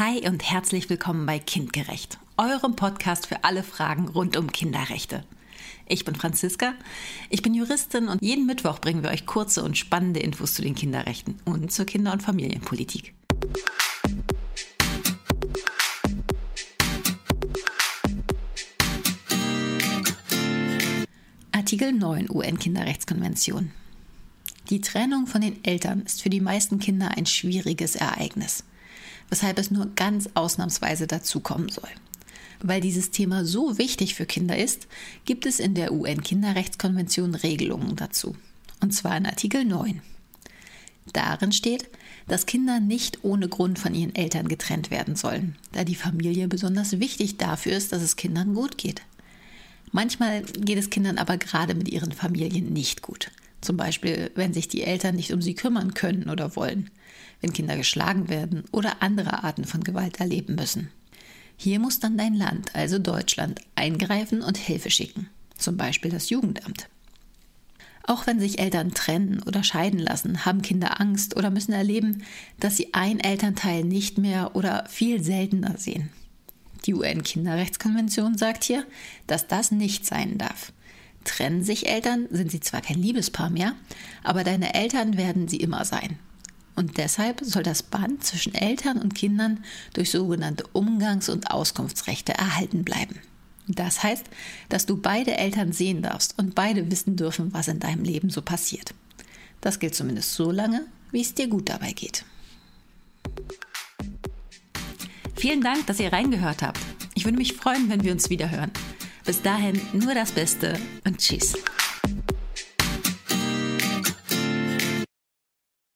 Hi und herzlich willkommen bei Kindgerecht, eurem Podcast für alle Fragen rund um Kinderrechte. Ich bin Franziska, ich bin Juristin und jeden Mittwoch bringen wir euch kurze und spannende Infos zu den Kinderrechten und zur Kinder- und Familienpolitik. Artikel 9 UN-Kinderrechtskonvention. Die Trennung von den Eltern ist für die meisten Kinder ein schwieriges Ereignis weshalb es nur ganz ausnahmsweise dazukommen soll. Weil dieses Thema so wichtig für Kinder ist, gibt es in der UN-Kinderrechtskonvention Regelungen dazu. Und zwar in Artikel 9. Darin steht, dass Kinder nicht ohne Grund von ihren Eltern getrennt werden sollen, da die Familie besonders wichtig dafür ist, dass es Kindern gut geht. Manchmal geht es Kindern aber gerade mit ihren Familien nicht gut. Zum Beispiel, wenn sich die Eltern nicht um sie kümmern können oder wollen, wenn Kinder geschlagen werden oder andere Arten von Gewalt erleben müssen. Hier muss dann dein Land, also Deutschland, eingreifen und Hilfe schicken, zum Beispiel das Jugendamt. Auch wenn sich Eltern trennen oder scheiden lassen, haben Kinder Angst oder müssen erleben, dass sie ein Elternteil nicht mehr oder viel seltener sehen. Die UN-Kinderrechtskonvention sagt hier, dass das nicht sein darf. Trennen sich Eltern, sind sie zwar kein Liebespaar mehr, aber deine Eltern werden sie immer sein. Und deshalb soll das Band zwischen Eltern und Kindern durch sogenannte Umgangs- und Auskunftsrechte erhalten bleiben. Das heißt, dass du beide Eltern sehen darfst und beide wissen dürfen, was in deinem Leben so passiert. Das gilt zumindest so lange, wie es dir gut dabei geht. Vielen Dank, dass ihr reingehört habt. Ich würde mich freuen, wenn wir uns wieder hören. Bis dahin nur das Beste und tschüss.